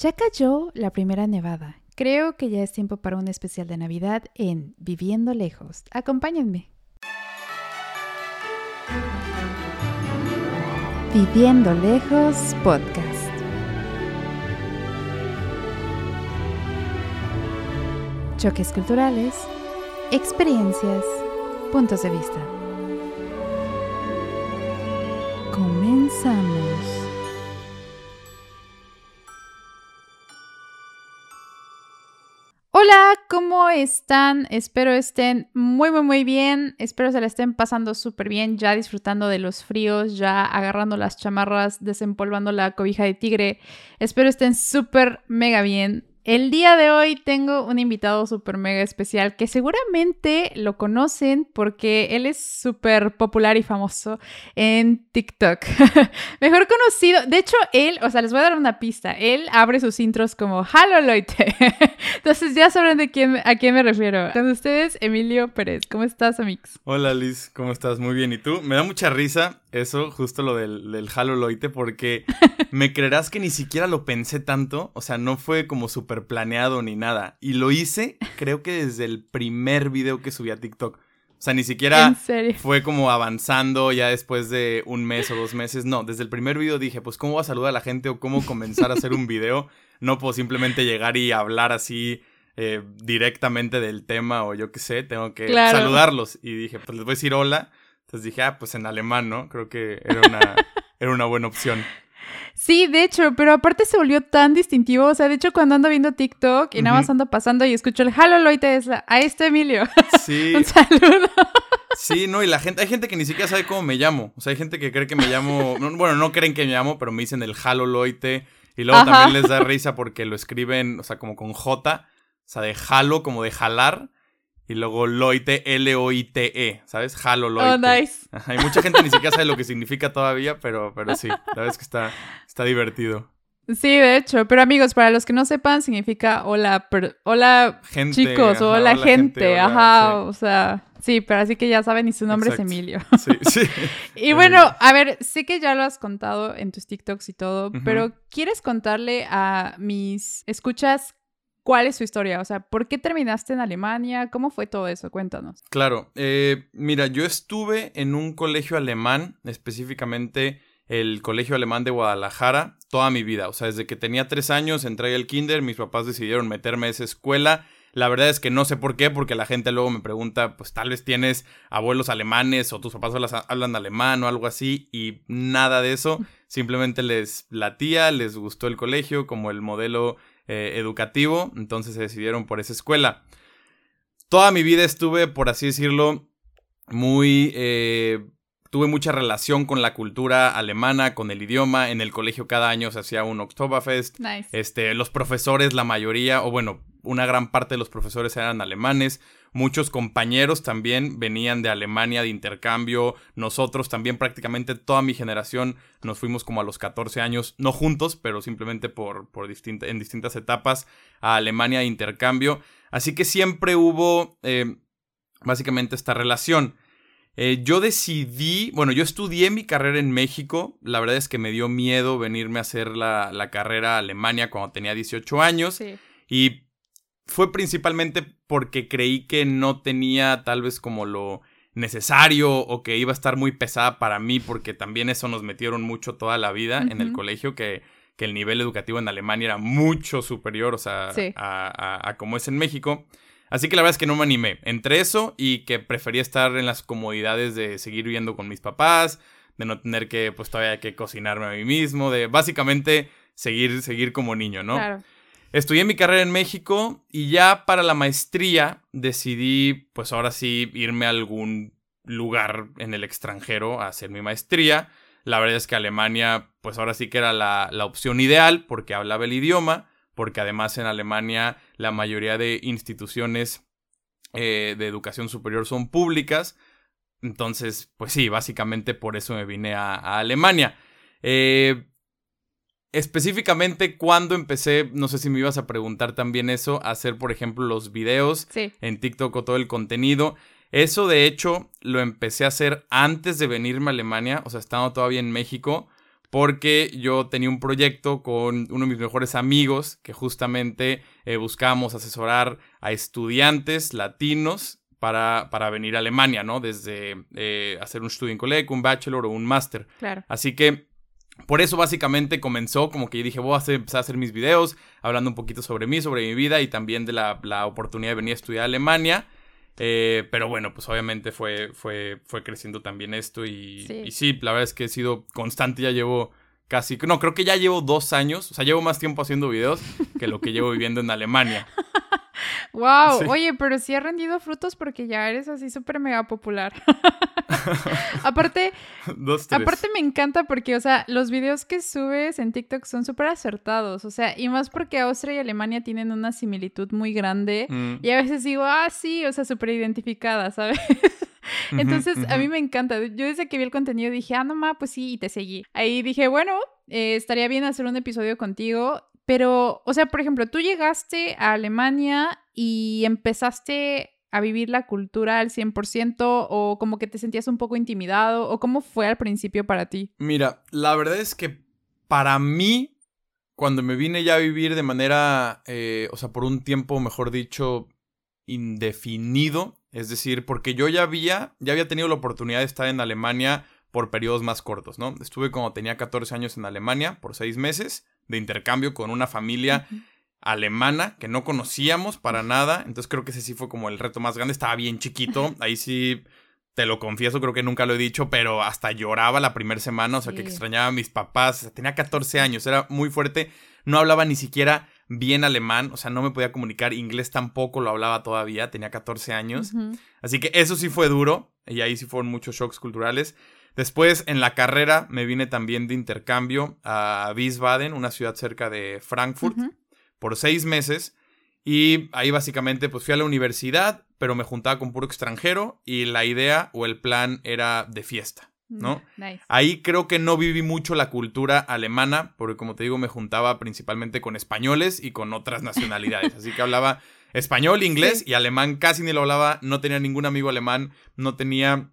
Ya cayó la primera nevada. Creo que ya es tiempo para un especial de Navidad en Viviendo Lejos. Acompáñenme. Viviendo Lejos Podcast. Choques culturales, experiencias, puntos de vista. Comenzamos. Hola, ¿cómo están? Espero estén muy, muy, muy bien. Espero se la estén pasando súper bien, ya disfrutando de los fríos, ya agarrando las chamarras, desempolvando la cobija de tigre. Espero estén súper, mega bien. El día de hoy tengo un invitado súper mega especial que seguramente lo conocen porque él es súper popular y famoso en TikTok. Mejor conocido, de hecho él, o sea, les voy a dar una pista, él abre sus intros como Halo Loite. Entonces ya sabrán de quién, a quién me refiero. Con ustedes, Emilio Pérez. ¿Cómo estás, Amix? Hola Liz, ¿cómo estás? Muy bien. ¿Y tú? Me da mucha risa eso, justo lo del, del Halo Loite, porque me creerás que ni siquiera lo pensé tanto. O sea, no fue como súper planeado ni nada. Y lo hice, creo que desde el primer video que subí a TikTok. O sea, ni siquiera fue como avanzando ya después de un mes o dos meses. No, desde el primer video dije, pues, ¿cómo voy a saludar a la gente o cómo comenzar a hacer un video? No puedo simplemente llegar y hablar así eh, directamente del tema o yo qué sé, tengo que saludarlos. Y dije, pues les voy a decir hola. Entonces dije, ah, pues en alemán, ¿no? Creo que era una, era una buena opción. Sí, de hecho, pero aparte se volvió tan distintivo. O sea, de hecho, cuando ando viendo TikTok y nada más ando pasando y escucho el Halo Loite, a este Emilio. Sí. Un saludo. Sí, no, y la gente, hay gente que ni siquiera sabe cómo me llamo. O sea, hay gente que cree que me llamo. Bueno, no creen que me llamo, pero me dicen el Halo Loite. Y luego también les da risa porque lo escriben, o sea, como con J. O sea, de Halo, como de jalar. Y luego Loite, L-O-I-T-E, ¿sabes? Halo Loite. Oh, nice. Hay mucha gente ni siquiera sabe lo que significa todavía, pero, pero sí, la verdad es que está, está divertido. Sí, de hecho, pero amigos, para los que no sepan, significa hola, hola chicos, o hola, gente, ajá, o sea, sí, pero así que ya saben, y su nombre es Emilio. Sí, sí. y bueno, a ver, sé que ya lo has contado en tus TikToks y todo, pero ¿quieres contarle a mis escuchas ¿Cuál es su historia? O sea, ¿por qué terminaste en Alemania? ¿Cómo fue todo eso? Cuéntanos. Claro, eh, mira, yo estuve en un colegio alemán, específicamente el Colegio Alemán de Guadalajara, toda mi vida. O sea, desde que tenía tres años entré al kinder, mis papás decidieron meterme a esa escuela. La verdad es que no sé por qué, porque la gente luego me pregunta, pues tal vez tienes abuelos alemanes o tus papás hablan alemán o algo así, y nada de eso. Simplemente les latía, les gustó el colegio, como el modelo eh, educativo, entonces se decidieron por esa escuela. Toda mi vida estuve, por así decirlo, muy... Eh, tuve mucha relación con la cultura alemana, con el idioma. En el colegio cada año se hacía un Oktoberfest. Este, los profesores, la mayoría, o bueno, una gran parte de los profesores eran alemanes. Muchos compañeros también venían de Alemania de intercambio. Nosotros también prácticamente toda mi generación nos fuimos como a los 14 años, no juntos, pero simplemente por, por en distintas etapas a Alemania de intercambio. Así que siempre hubo eh, básicamente esta relación. Eh, yo decidí, bueno, yo estudié mi carrera en México. La verdad es que me dio miedo venirme a hacer la, la carrera a Alemania cuando tenía 18 años. Sí. Y fue principalmente porque creí que no tenía tal vez como lo necesario o que iba a estar muy pesada para mí porque también eso nos metieron mucho toda la vida en el colegio que, que, el nivel educativo en Alemania era mucho superior, o sea, a, a, como es en México. Así que la verdad es que no me animé. Entre eso y que prefería estar en las comodidades de seguir viviendo con mis papás, de no tener que, pues todavía que cocinarme a mí mismo, de básicamente seguir, seguir como niño, ¿no? Claro. Estudié mi carrera en México y ya para la maestría decidí, pues ahora sí, irme a algún lugar en el extranjero a hacer mi maestría. La verdad es que Alemania, pues ahora sí que era la, opción ideal porque hablaba el idioma, porque además en Alemania la mayoría de instituciones eh, de educación superior son públicas. Entonces, pues sí, básicamente por eso me vine a, a Alemania. Eh, específicamente cuando empecé, no sé si me ibas a preguntar también eso, hacer, por ejemplo, los videos en TikTok o todo el contenido. Eso, de hecho, lo empecé a hacer antes de venirme a Alemania, o sea, estando todavía en México, porque yo tenía un proyecto con uno de mis mejores amigos que justamente eh, buscábamos asesorar a estudiantes latinos para, para venir a Alemania, ¿no? Desde eh, hacer un Studienkolleg, un bachelor o un máster. Claro. Así que por eso básicamente comenzó como que yo dije, voy a hacer, empezar a hacer mis videos, hablando un poquito sobre mí, sobre mi vida y también de la, la oportunidad de venir a estudiar a Alemania. Eh, pero bueno, pues obviamente fue, fue, fue creciendo también esto y Sí. y sí, la verdad es que he sido constante, ya llevo casi, no, creo que ya llevo dos años, o sea, llevo más tiempo haciendo videos que lo que llevo viviendo en Alemania. Wow, Sí. oye, pero sí ha rendido frutos porque ya eres así súper mega popular. aparte, dos, aparte me encanta porque, o sea, los videos que subes en TikTok son súper acertados, o sea, y más porque Austria y Alemania tienen una similitud muy grande. Mm, Y a veces digo, ah, sí, o sea, súper identificada, ¿sabes? Entonces, a mí me encanta. Yo desde que vi el contenido dije, ah, no, ma, pues sí, y te seguí. Ahí dije, bueno, eh, estaría bien hacer un episodio contigo. Pero, o sea, por ejemplo, tú llegaste a Alemania y empezaste a vivir la cultura al 100% o como que te sentías un poco intimidado o cómo fue al principio para ti. Mira, la verdad es que para mí, cuando me vine ya a vivir de manera, eh, o sea, por un tiempo, mejor dicho, indefinido, es decir, porque yo ya había, ya había tenido la oportunidad de estar en Alemania por periodos más cortos, ¿no? Estuve cuando tenía 14 años en Alemania por seis meses de intercambio con una familia alemana que no conocíamos para nada. Entonces creo que ese sí fue como el reto más grande. Estaba bien chiquito. Ahí sí, te lo confieso, creo que nunca lo he dicho, pero hasta lloraba la primera semana. O sea, que extrañaba a mis papás. O sea, tenía 14 años, era muy fuerte. No hablaba ni siquiera bien alemán. O sea, no me podía comunicar. Inglés tampoco lo hablaba todavía. Tenía 14 años. Así que eso sí fue duro. Y ahí sí fueron muchos shocks culturales. Después, en la carrera, me vine también de intercambio a Wiesbaden, una ciudad cerca de Frankfurt por seis meses. Y ahí básicamente pues fui a la universidad, pero me juntaba con puro extranjero y la idea o el plan era de fiesta. ¿no? Nice. Ahí creo que no viví mucho la cultura alemana, porque como te digo me juntaba principalmente con españoles y con otras nacionalidades. Así que hablaba español, inglés Sí. y alemán casi ni lo hablaba, no tenía ningún amigo alemán, no tenía...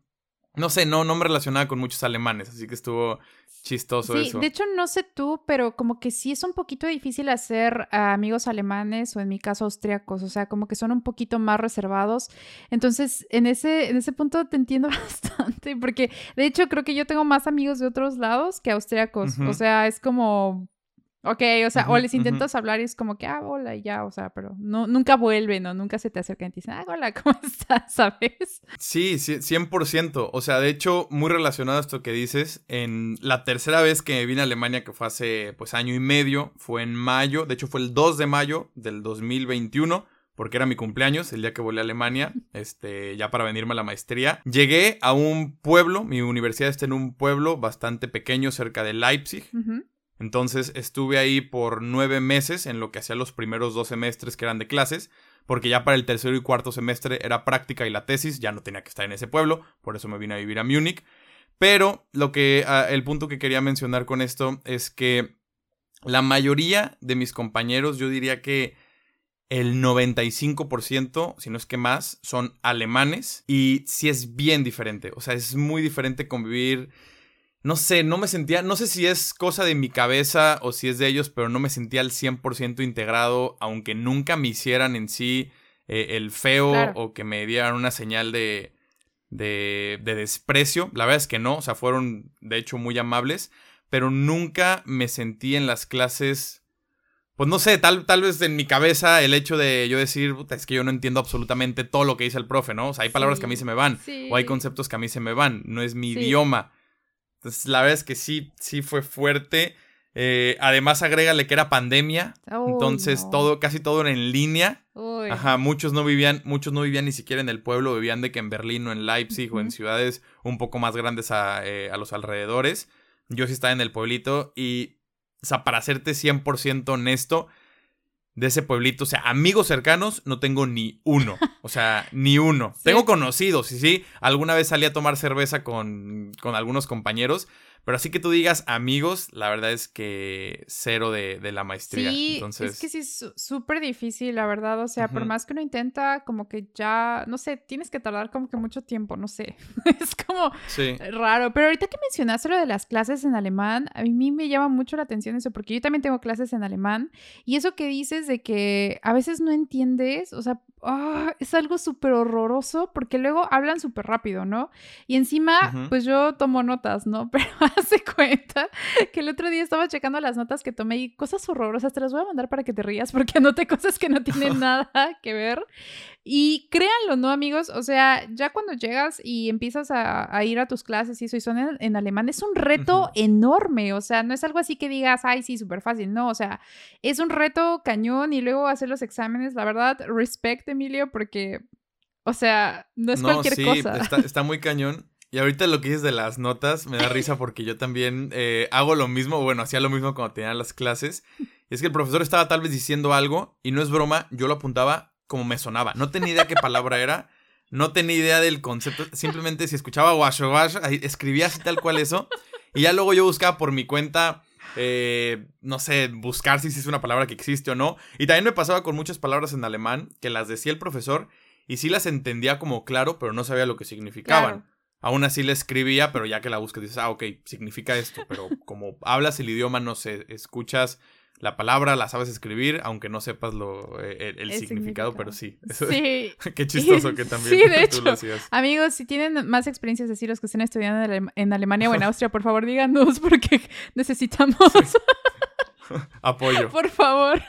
No sé, no, no me relacionaba con muchos alemanes, así que estuvo chistoso Sí, eso. de hecho no sé tú, pero como que sí es un poquito difícil hacer amigos alemanes o en mi caso austriacos, o sea, como que son un poquito más reservados. Entonces, en ese, en ese punto te entiendo bastante, porque de hecho creo que yo tengo más amigos de otros lados que austriacos, o sea, es como... Ok, o sea, o les intentas hablar y es como que, ah, hola, y ya, o sea, pero no, nunca vuelven o nunca se te acercan y te dicen, ah, hola, ¿cómo estás? ¿Sabes? Sí, sí, 100%. O sea, de hecho, muy relacionado a esto que dices, en la tercera vez que vine a Alemania, que fue hace pues año y medio, fue en mayo, de hecho fue el 2 de mayo del 2021, porque era mi cumpleaños, el día que volé a Alemania, este, ya para venirme a la maestría. Llegué a un pueblo, mi universidad está en un pueblo bastante pequeño cerca de Leipzig, Ujú. Entonces estuve ahí por nueve meses en lo que hacía los primeros dos semestres que eran de clases, porque ya para el tercero y cuarto semestre era práctica y la tesis, ya no tenía que estar en ese pueblo, por eso me vine a vivir a Múnich. Pero lo que, ah, el punto que quería mencionar con esto es que la mayoría de mis compañeros, yo diría que el 95%, si no es que más, son alemanes y sí es bien diferente, o sea, es muy diferente convivir no sé, no me sentía, no sé si es cosa de mi cabeza o si es de ellos, pero no me sentía al 100% integrado, aunque nunca me hicieran en sí eh, el feo Claro. o que me dieran una señal de, de, de desprecio. La verdad es que no, o sea, fueron de hecho muy amables, pero nunca me sentí en las clases... Pues no sé, tal, tal vez en mi cabeza el hecho de yo decir, "Puta, es que yo no entiendo absolutamente todo lo que dice el profe, ¿no? O sea, hay palabras que a mí se me van, sí. o hay conceptos que a mí se me van, no es mi Sí. idioma. Entonces, la verdad es que sí, sí fue fuerte. Eh, además, agrégale que era pandemia. Entonces, no. todo, casi todo era en línea. Uy. Ajá, muchos no vivían, muchos no vivían ni siquiera en el pueblo, vivían de que en Berlín o en Leipzig o en ciudades un poco más grandes a, eh, a los alrededores. Yo sí estaba en el pueblito y, o sea, para serte 100% honesto, de ese pueblito, o sea, amigos cercanos no tengo ni uno, o sea, ni uno. Sí. Tengo conocidos, y sí, alguna vez salí a tomar cerveza con, con algunos compañeros, Pero así que tú digas amigos, la verdad es que cero de, la maestría. Sí, es que sí es súper difícil, la verdad. O sea, por más que uno intenta, como que ya, no sé, tienes que tardar como que mucho tiempo, no sé. es como raro. Pero ahorita que mencionaste lo de las clases en alemán, a mí me llama mucho la atención eso, porque yo también tengo clases en alemán. Y eso que dices de que a veces no entiendes, o sea, ah, es algo súper horroroso, porque luego hablan súper rápido, ¿no? Y encima, pues yo tomo notas, ¿no? Pero hace cuenta que el otro día estaba checando las notas que tomé y cosas horrorosas, te las voy a mandar para que te rías porque anoté cosas que no tienen nada que ver. Y créanlo, ¿no, amigos? O sea, ya cuando llegas y empiezas a, ir a tus clases y eso y son en, alemán, es un reto enorme. O sea, no es algo así que digas, ay, sí, súper fácil. No, o sea, es un reto cañón y luego hacer los exámenes. La verdad, respect, Emilio, porque, o sea, no es cualquier cosa. Está, está muy cañón. Y ahorita lo que dices de las notas me da risa porque yo también eh, hago lo mismo, bueno, hacía lo mismo cuando tenía las clases. Y es que el profesor estaba tal vez diciendo algo y no es broma, yo lo apuntaba como me sonaba. No tenía idea qué palabra era, no tenía idea del concepto. Simplemente si escuchaba wash wash, escribía así tal cual eso. Y ya luego yo buscaba por mi cuenta, eh, no sé, buscar si es una palabra que existe o no. Y también me pasaba con muchas palabras en alemán que las decía el profesor y sí las entendía como claro, pero no sabía lo que significaban aún así le escribía, pero ya que la buscas dices, ah, ok, significa esto, pero como hablas el idioma, no sé, escuchas la palabra, la sabes escribir, aunque no sepas lo, eh, el, significado, pero sí. Sí. Qué chistoso que también sí, de hecho, Amigos, si tienen más experiencias así los que estén estudiando en Alemania o en Austria, por favor díganos porque necesitamos... Apoyo. Por favor.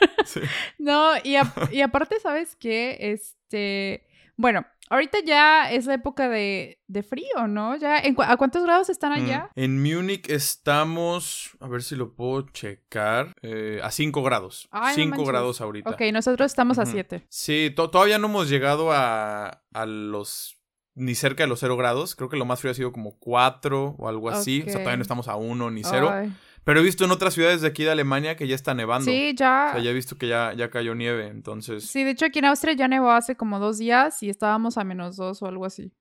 No, y, y aparte, ¿sabes qué? Este, bueno, Ahorita ya es la época de, frío, ¿no? Ya, ¿A cuántos grados están mm, allá? en Múnich estamos, a ver si lo puedo checar, eh, a 5 grados. 5 grados ahorita. Ok, nosotros estamos a 7. Sí, todavía no hemos llegado a, a los ni cerca de los 0 grados. Creo que lo más frío ha sido como 4 o algo así. O sea, todavía no estamos a 1 ni 0. Pero he visto en otras ciudades de aquí de Alemania que ya está nevando. Sí, ya. O sea, ya he visto que ya, ya cayó nieve, entonces. Sí, de hecho aquí en Austria ya nevó hace como dos días y estábamos a menos dos o algo así.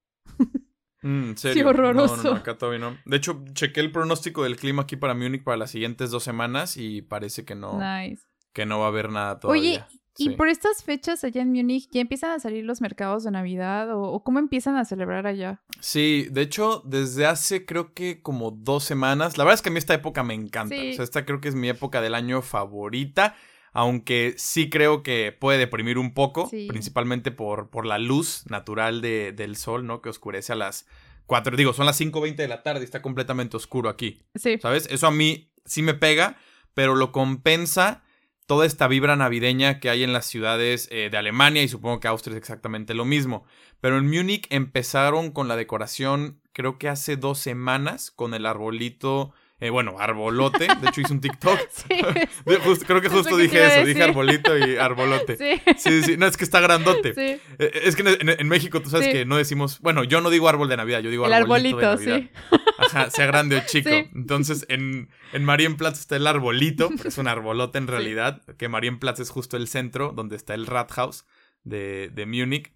Mm, serio? Sí, horroroso. No, no, acá todavía no. De hecho, chequé el pronóstico del clima aquí para Múnich para las siguientes dos semanas y parece que no. Nice. Que no va a haber nada todavía. Oye, y por estas fechas allá en Múnich, ¿ya empiezan a salir los mercados de Navidad o, cómo empiezan a celebrar allá? Sí, de hecho, desde hace creo que como dos semanas. La verdad es que a mí esta época me encanta. O sea, esta creo que es mi época del año favorita. Aunque sí creo que puede deprimir un poco, principalmente por, por la luz natural de, del sol, ¿no? Que oscurece a las 4. Digo, son las 5.20 de la tarde y está completamente oscuro aquí. Sí. ¿Sabes? Eso a mí sí me pega, pero lo compensa toda esta vibra navideña que hay en las ciudades eh, de Alemania y supongo que Austria es exactamente lo mismo. Pero en Múnich empezaron con la decoración creo que hace dos semanas con el arbolito eh, bueno, arbolote. De hecho, hice un TikTok. Sí. creo que justo dije eso. Dije arbolito y arbolote. Sí. sí. sí, No, es que está grandote. Sí. Eh, es que en, México tú sabes que no decimos. Bueno, yo no digo árbol de Navidad, yo digo el arbolito. de Navidad. sí. Ajá, sea grande o chico. Entonces, en, en Marienplatz está el arbolito, es un arbolote en realidad. Que Marienplatz es justo el centro donde está el Rathaus de, de Múnich.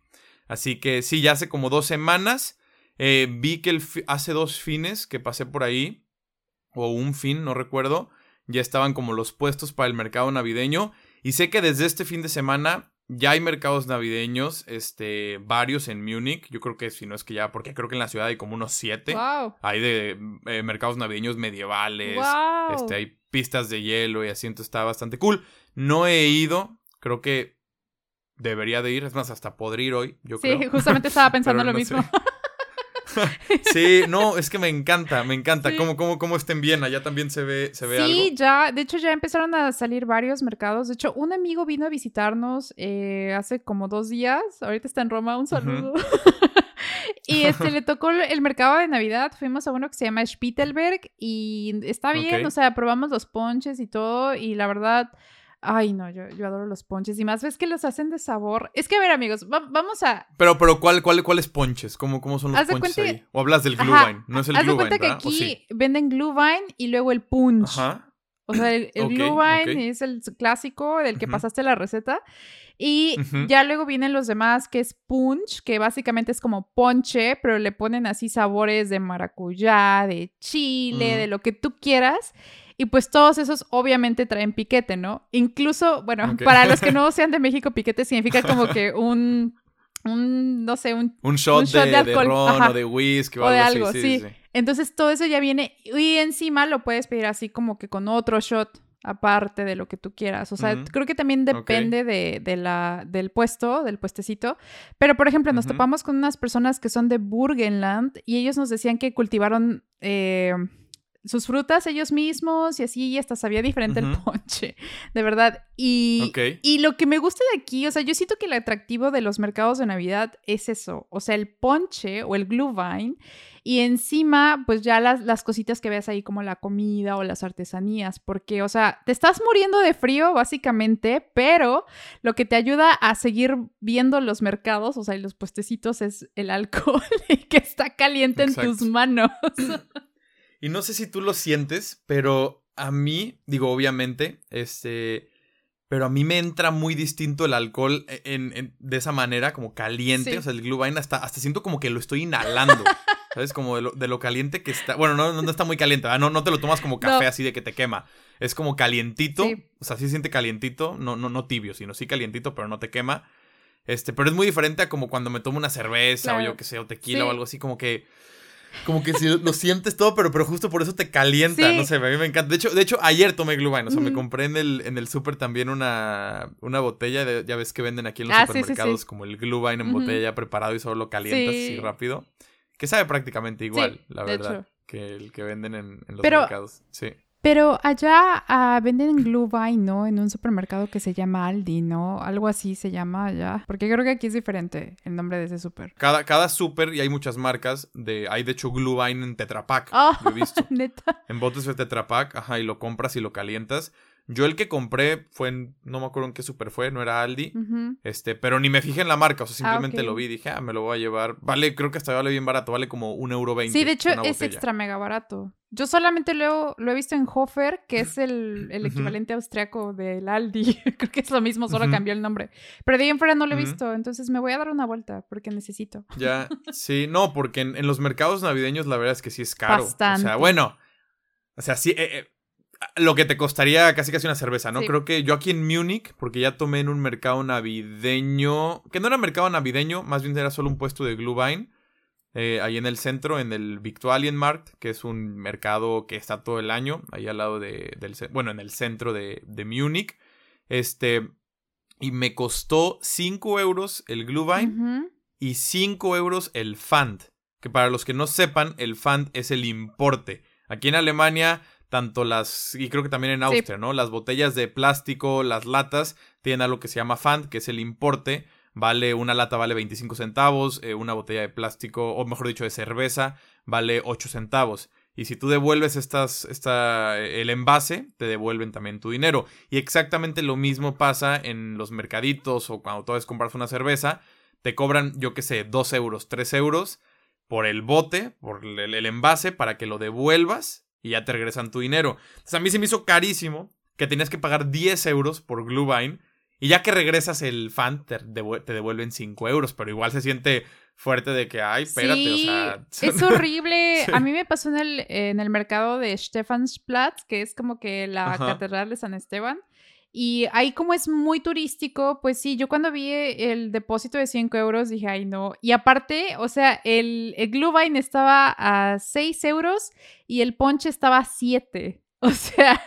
Así que sí, ya hace como dos semanas. Eh, vi que el hace dos fines que pasé por ahí o un fin, no recuerdo, ya estaban como los puestos para el mercado navideño. Y sé que desde este fin de semana ya hay mercados navideños, este, varios en Múnich. Yo creo que si no es que ya, porque creo que en la ciudad hay como unos siete. Hay de eh, mercados navideños medievales. Este, hay pistas de hielo y así, entonces está bastante cool. No he ido, creo que debería de ir, es más, hasta podría ir hoy, yo sí, justamente estaba pensando lo mismo. sí, no, es que me encanta, me encanta. Cómo, cómo, cómo está en Viena, ya también se ve, se ve sí, algo. Sí, ya, de hecho ya empezaron a salir varios mercados. De hecho, un amigo vino a visitarnos eh, hace como dos días. Ahorita está en Roma, un saludo. y este le tocó el mercado de Navidad. Fuimos a uno que se llama Spittelberg y está bien, o sea, probamos los ponches y todo. Y la verdad Ay, no, yo, yo adoro los ponches. Y más ves que los hacen de sabor. Es que, a ver, amigos, vamos a. Pero, pero, ¿cuál, cuál, cuáles ponches? ¿Cómo, ¿Cómo son los ponches ahí? ¿O hablas del Glühwein? No es el Haz Glühwein, de cuenta que aquí venden Glühwein y luego el punch. Ajá. O sea, el, el Ok, Glühwein es el clásico del que pasaste la receta. Y ya luego vienen los demás, que es punch, que básicamente es como ponche, pero le ponen así sabores de maracuyá, de chile, de lo que tú quieras. Y pues todos esos obviamente traen piquete, ¿no? Incluso, bueno, para los que no sean de México, piquete significa como que un, un no sé, un Un shot, Un shot de, de alcohol, de ron o de whisky o, O de algo. Sí, sí. sí, sí. Entonces todo eso ya viene y encima lo puedes pedir así como que con otro shot aparte de lo que tú quieras. O sea, creo que también depende de, de la, del puesto, del puestecito. Pero, por ejemplo, nos topamos con unas personas que son de Burgenland y ellos nos decían que cultivaron eh, sus frutas ellos mismos y así y hasta sabía diferente el ponche, de verdad. Y, y lo que me gusta de aquí, o sea, yo siento que el atractivo de los mercados de Navidad es eso, o sea, el ponche o el glühwein y encima, pues ya las, las cositas que ves ahí como la comida o las artesanías, porque, o sea, te estás muriendo de frío básicamente, pero lo que te ayuda a seguir viendo los mercados, o sea, y los puestecitos es el alcohol que está caliente en tus manos. Y no sé si tú lo sientes, pero a mí, digo, obviamente, este. Pero a mí me entra muy distinto el alcohol en, en- de esa manera, como caliente. Sí. O sea, el Glühwein hasta, hasta siento como que lo estoy inhalando. ¿Sabes? Como de lo, de lo caliente que está. Bueno, no, no está muy caliente, ¿verdad? No, no te lo tomas como café No. así de que te quema. Es como calientito. Sí. O sea, sí se siente calientito. No, no, no tibio, sino sí calientito, pero no te quema. Este, pero es muy diferente a como cuando me tomo una cerveza o yo que sé, o tequila Sí. o algo así, como que. Como que si lo sientes todo, pero, pero justo por eso te calienta. Sí. No sé, a mí me encanta. De hecho, de hecho ayer tomé Glühwein. O sea, me compré en el, en el súper también una, una botella. De, ya ves que venden aquí en los Ah, sí, sí, sí. supermercados como el Glühwein en botella ya preparado y solo lo calientas Sí. así rápido. Que sabe prácticamente igual, la verdad. Que el que venden en, en los Pero- mercados. Sí. Pero allá ah, venden Glühwein, ¿no? En un supermercado que se llama Aldi, ¿no? Algo así se llama allá. Porque creo que aquí es diferente el nombre de ese súper. Cada, cada súper, y hay muchas marcas, de, hay de hecho Glühwein en Tetra Pak. Ah, he visto. neta. En botes de Tetra Pak, ajá, y lo compras y lo calientas. Yo el que compré fue en, no me acuerdo en qué super fue, no era Aldi. Este, pero ni me fijé en la marca, o sea, Ah, simplemente lo vi y dije, ah, me lo voy a llevar. Vale, creo que hasta vale bien barato, vale como un euro veinte. Sí, de hecho es botella. extra mega barato. Yo solamente lo, lo he visto en Hofer, que es el, el equivalente austriaco del Aldi. creo que es lo mismo, solo cambió el nombre. Pero de ahí en fuera no lo he visto, entonces me voy a dar una vuelta porque necesito. Ya, sí, no, porque en, en los mercados navideños la verdad es que sí es caro. O Bastante. sea, bueno, o sea, sí, eh, eh, lo que te costaría casi casi una cerveza, ¿no? Sí. Creo que yo aquí en Múnich, porque ya tomé en un mercado navideño, que no era mercado navideño, más bien era solo un puesto de Glühwein, eh, ahí en el centro, en el Victualienmarkt, que es un mercado que está todo el año, ahí al lado de, del, bueno, en el centro de, de Múnich, este, y me costó 5 euros el Glühwein y 5 euros el Pfand. Que para los que no sepan, el Pfand es el importe. Aquí en Alemania, tanto las, y creo que también en Sí. Austria, ¿no? Las botellas de plástico, las latas, tienen algo que se llama Pfand, que es el importe. Vale, una lata vale 25 centavos, eh, una botella de plástico, o mejor dicho, de cerveza, vale 8 centavos. Y si tú devuelves estas, esta, el envase, te devuelven también tu dinero. Y exactamente lo mismo pasa en los mercaditos o cuando tú vas a comprar una cerveza te cobran, yo qué sé, 2 euros, 3 euros por el bote, por el, el envase, para que lo devuelvas y ya te regresan tu dinero. Entonces a mí se me hizo carísimo que tenías que pagar 10 euros por Glühwein y ya que regresas el fan te, devu- te devuelven 5 euros, pero igual se siente fuerte de que, ay, espérate, sí, o sea... es horrible. Sí. A mí me pasó en el, en el mercado de Stephansplatz, que es como que la Ajá. catedral de San Esteban. Y ahí como es muy turístico, pues sí, yo cuando vi el depósito de 5 euros dije, ay no. Y aparte, o sea, el, el Glühwein estaba a 6 euros y el ponche estaba a 7. O sea,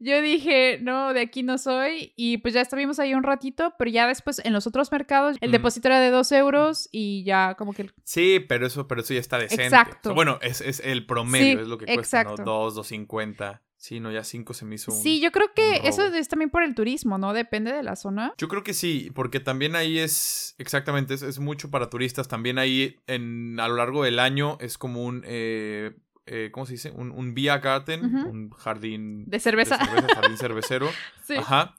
yo dije, no, de aquí no soy. Y pues ya estuvimos ahí un ratito, pero ya después en los otros mercados el Mm. depósito era de 2 euros y ya como que Sí, pero eso, pero eso ya está decente. Exacto. O sea, bueno, es, es el promedio, Sí, es lo que cuesta, exacto. ¿no? 2, 2.50. Sí, no, ya 5 se me hizo un... Sí, yo creo que eso es también por el turismo, ¿no? Depende de la zona. Yo creo que sí, porque también ahí es, exactamente, es, es mucho para turistas. También ahí en, a lo largo del año es como un, eh, eh, ¿cómo se dice? Un, un Biergarten, Ujú. un jardín De cerveza. de cerveza, jardín cervecero. Sí. Ajá.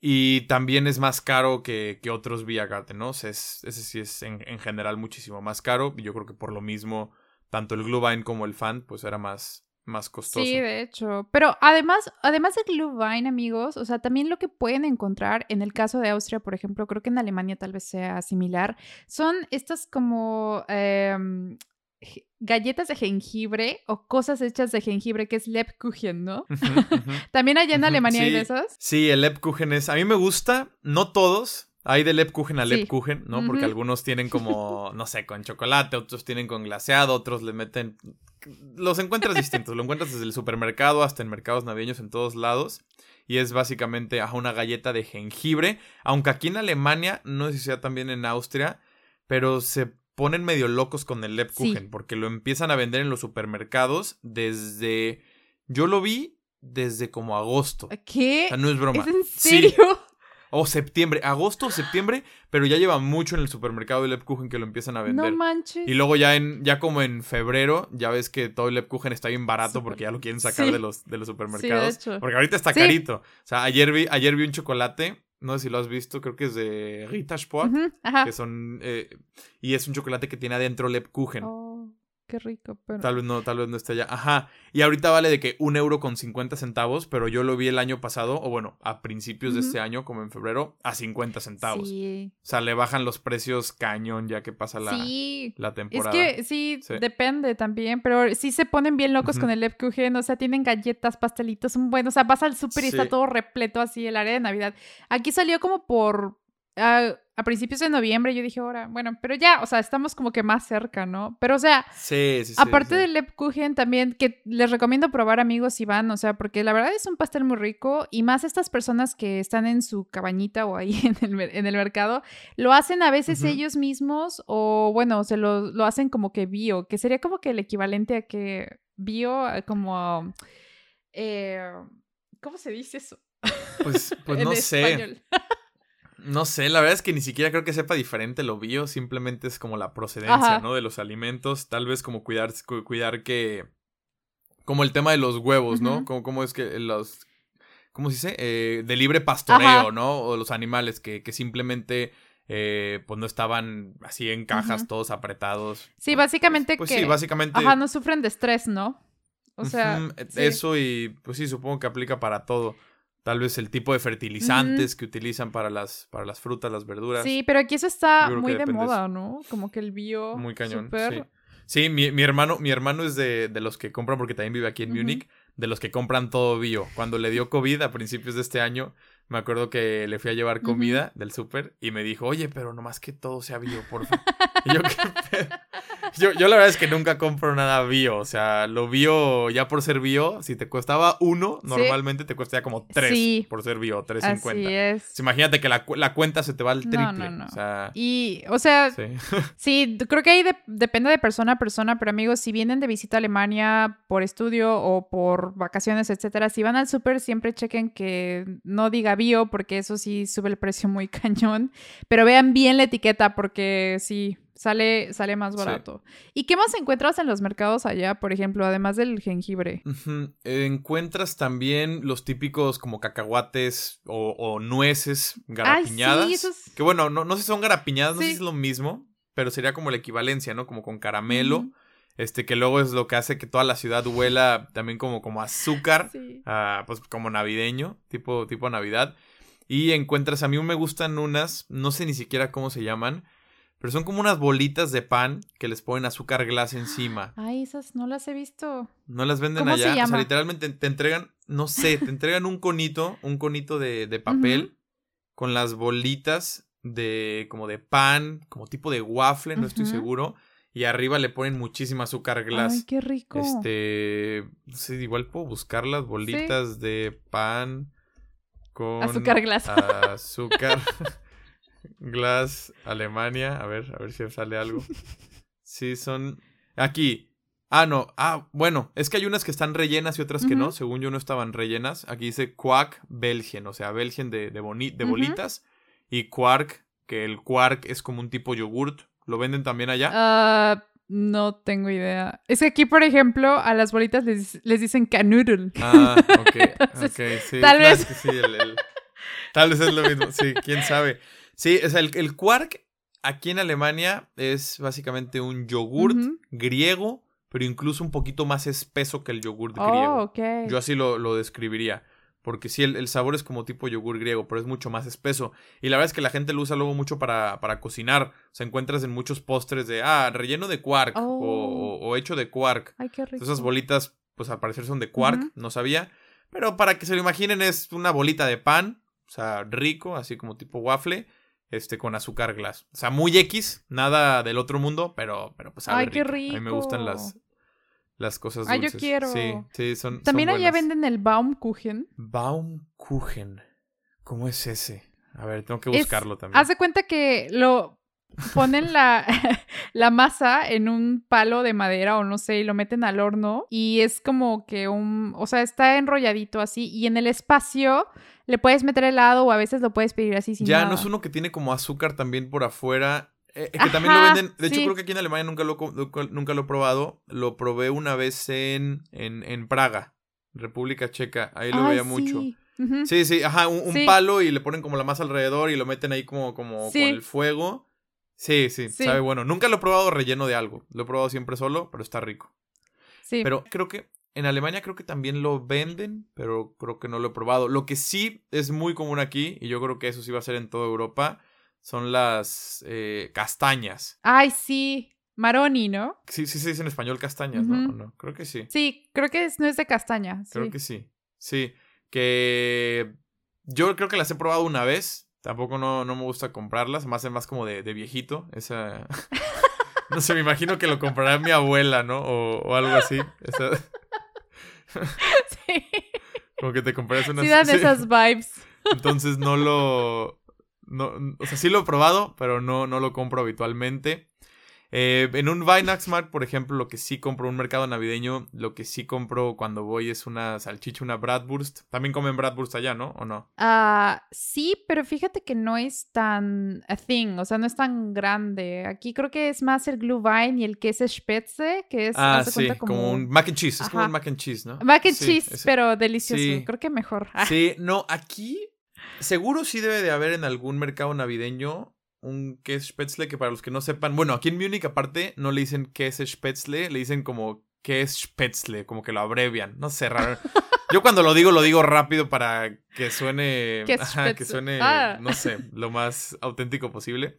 Y también es más caro que, que otros Biergarten, ¿no? O sea, es- ese sí es en, en general muchísimo más caro. Y yo creo que por lo mismo, tanto el Glühwein como el Fan, pues era más, más costoso. Sí, de hecho. Pero además, además de Glühwein, amigos, o sea, también lo que pueden encontrar en el caso de Austria, por ejemplo, creo que en Alemania tal vez sea similar, son estas como je- galletas de jengibre o cosas hechas de jengibre, que es Lebkuchen, ¿no? También allá en Alemania hay sí. de esas. Sí, el Lebkuchen es. A mí me gusta, no todos. Hay de Lebkuchen a Sí. Lebkuchen, ¿no? Porque algunos tienen como, no sé, con chocolate, otros tienen con glaseado, otros le meten. Los encuentras distintos. Lo encuentras desde el supermercado hasta en mercados navideños en todos lados. Y es básicamente ajá, una galleta de jengibre. Aunque aquí en Alemania, no sé si sea también en Austria, pero se ponen medio locos con el Lebkuchen. Sí. Porque lo empiezan a vender en los supermercados desde. Yo lo vi desde como agosto. ¿Qué? O sea, no es broma. ¿Es en Sí. O septiembre, agosto o septiembre, pero ya lleva mucho en el supermercado de Lebkuchen que lo empiezan a vender. No manches. y luego ya en, ya como en febrero, ya ves que todo el Lebkuchen está bien barato porque ya lo quieren sacar Sí. de los, de los supermercados. hecho. Porque ahorita está Sí. carito. O sea, ayer vi, ayer vi un chocolate, no sé si lo has visto, creo que es de Rita Sport, Ujú, Ajá. que son, eh, y es un chocolate que tiene adentro Lebkuchen. Oh, qué rico, pero... Tal vez no, tal vez no esté allá. Ajá. Y ahorita vale de que un euro con 50 centavos, pero yo lo vi el año pasado, o bueno, a principios de este año, como en febrero, a 50 centavos. Sí. O sea, le bajan los precios cañón ya que pasa la, sí. la Es temporada. que sí, Sí. depende también, pero sí se ponen bien locos con el Lebkuchen, o sea, tienen galletas, pastelitos, un buen, o sea, vas al súper y está todo repleto así el área de Navidad. Aquí salió como por ah, a principios de noviembre, yo dije, ahora, bueno, pero ya, o sea, estamos como que más cerca, ¿no? Pero o sea, Sí, sí, sí. Aparte del Lebkuchen también, que les recomiendo probar amigos si van, o sea, porque la verdad es un pastel muy rico y más estas personas que están en su cabañita o ahí en el, en el mercado, lo hacen a veces ellos mismos o bueno, se lo, lo hacen como que bio, que sería como que el equivalente a que bio, como... eh, ¿Cómo se dice eso? Pues, pues no sé. No sé, la verdad es que ni siquiera creo que sepa diferente lo bio, simplemente es como la procedencia, Ajá. ¿no? De los alimentos, tal vez como cuidar, cu- cuidar que... Como el tema de los huevos, ¿no? Como, como es que los... ¿Cómo se dice? Eh, de libre pastoreo, Ajá. ¿no? O los animales que, que simplemente... eh, pues no estaban así en cajas, todos apretados. Sí, básicamente Pues que... sí, básicamente... Ajá, no sufren de estrés, ¿no? O sea... Sí. Eso y pues sí, supongo que aplica para todo. Tal vez el tipo de fertilizantes que utilizan para las, para las frutas, las verduras. Sí, pero aquí eso está muy de moda, ¿no? Como que el bio. Muy cañón. Sí, Sí, mi, mi hermano, mi hermano es de, de los que compran, porque también vive aquí en. Múnich, de los que compran todo bio. Cuando le dio COVID a principios de este año, me acuerdo que le fui a llevar comida del súper y me dijo, oye, pero nomás que todo sea bio, por favor. Y yo, ¿qué pedo? Yo, yo la verdad es que nunca compro nada bio. O sea, lo bio, ya por ser bio, si te costaba uno, Sí. normalmente te cuesta ya como tres Sí. por ser bio, tres Así cincuenta. es. Imagínate que la, la cuenta se te va al No, triple. no, no. O sea, Y, o sea, sí, sí. creo que ahí de- depende de persona a persona, pero amigos, si vienen de visita a Alemania por estudio o por vacaciones, etcétera, si van al súper, siempre chequen que no diga bio, porque eso sí sube el precio muy cañón. Pero vean bien la etiqueta, porque sí. Sale, sale más Sí. barato. ¿Y qué más encuentras en los mercados allá, por ejemplo, además del jengibre? Encuentras también los típicos como cacahuates o, o nueces garapiñadas. esos- Que bueno, no, no sé si son garapiñadas, no sé si es lo mismo, pero sería como la equivalencia, ¿no? Como con caramelo. Este, que luego es lo que hace que toda la ciudad huela también como, como azúcar. Ah, pues como navideño, tipo, tipo Navidad. Y encuentras, a mí me gustan unas, no sé ni siquiera cómo se llaman, pero son como unas bolitas de pan que les ponen azúcar glass encima. Ay, esas no las he visto. No las venden ¿Cómo se allá. O sea, llama? literalmente te entregan, no sé, te entregan un conito, un conito de, de papel con las bolitas de como de pan, como tipo de waffle, no estoy seguro. Y arriba le ponen muchísima azúcar glass. Ay, qué rico. Este, no sé, igual puedo buscar las bolitas de pan con Azúcar glass. azúcar glass Alemania. A ver, a ver si sale algo. Sí, son aquí. Ah, no. Ah, bueno, es que hay unas que están rellenas y otras que no. Según yo no estaban rellenas. Aquí dice Quark Belgien, o sea, Belgien de, de, boni- de bolitas. Y Quark, que el Quark es como un tipo yogurt. ¿Lo venden también allá? Ah, no tengo idea. Es que aquí, por ejemplo, a las bolitas les, les dicen canudel. Ah, ok, Entonces, ok, sí. tal vez- sí, el- el- tal vez es lo mismo, sí, quién sabe. Sí, o sea, el, el quark aquí en Alemania es básicamente un yogurt griego, pero incluso un poquito más espeso que el yogur Oh, griego. Yo así lo, lo describiría. Porque sí, el, el sabor es como tipo yogur griego, pero es mucho más espeso. Y la verdad es que la gente lo usa luego mucho para, para cocinar. O sea, encuentras en muchos postres de, ah, relleno de quark o, Oh. o- o hecho de quark. Ay, qué rico. Esas bolitas, pues al parecer son de quark, no sabía. Pero para que se lo imaginen, es una bolita de pan, o sea, rico, así como tipo waffle, este, con azúcar glass. O sea, muy X, nada del otro mundo, pero, pero pues sabe Ay, qué rico. A mí me gustan las, las cosas Ay, yo dulces. quiero. Sí, sí, son. También son allá buenas. venden el Baumkuchen. Baumkuchen. ¿Cómo es ese? A ver, tengo que Es- buscarlo también. Haz de cuenta que lo ponen la, la masa en un palo de madera o no sé, y lo meten al horno y es como que un, o sea, está enrolladito así y en el espacio le puedes meter helado o a veces lo puedes pedir así sin ya, nada. ¿no es uno que tiene como azúcar también por afuera? Eh, que también lo venden. De hecho, sí. creo que aquí en Alemania nunca lo, nunca lo he probado. Lo probé una vez en, en, en Praga, República Checa. Ahí lo Ay, veía sí. mucho. Sí, sí, ajá, un, un Sí. palo y le ponen como la masa alrededor y lo meten ahí como, como Sí. con el fuego. Sí, sí, Sí. sabe bueno. Nunca lo he probado relleno de algo. Lo he probado siempre solo, pero está rico. Sí. Pero creo que en Alemania creo que también lo venden, pero creo que no lo he probado. Lo que sí es muy común aquí, y yo creo que eso sí va a ser en toda Europa, son las eh, castañas. Ay, sí. Maroni, ¿no? Sí, sí se dice en español castañas, ¿no? Ujú. ¿O no? Creo que sí. Sí, creo que es, no es de castaña. Creo que sí. Sí. Que yo creo que las he probado una vez. Tampoco no, no me gusta comprarlas. Más es más como de, de viejito. Esa. no sé, me imagino que lo comprará mi abuela, ¿no? O, o algo así. Esa- Sí, como que te compraras unas. sí dan sí. esas vibes. Entonces no lo. No, o sea, sí lo he probado, pero no, no lo compro habitualmente. Eh, en un Weihnachtsmarkt, por ejemplo, lo que sí compro, un mercado navideño, lo que sí compro cuando voy es una salchicha, una Bratwurst. También comen Bratwurst allá, ¿no? ¿O no? Ah, sí, pero fíjate que no es tan a thing, o sea, no es tan grande. Aquí creo que es más el Glühwein y el queso Spätzle, que es, Ah, sí, cuenta, como... un mac and cheese. Es como un mac and cheese, ¿no? mac and Sí, cheese, ese. pero delicioso. Sí. Creo que mejor. Sí, no, aquí seguro sí debe de haber en algún mercado navideño un queso Spätzle que para los que no sepan, bueno, aquí en Múnich aparte no le dicen queso Spätzle, le dicen como queso Spätzle, como que lo abrevian, no sé, raro. Yo cuando lo digo lo digo rápido para que suene, ajá, que suene, Ah. no sé, lo más auténtico posible.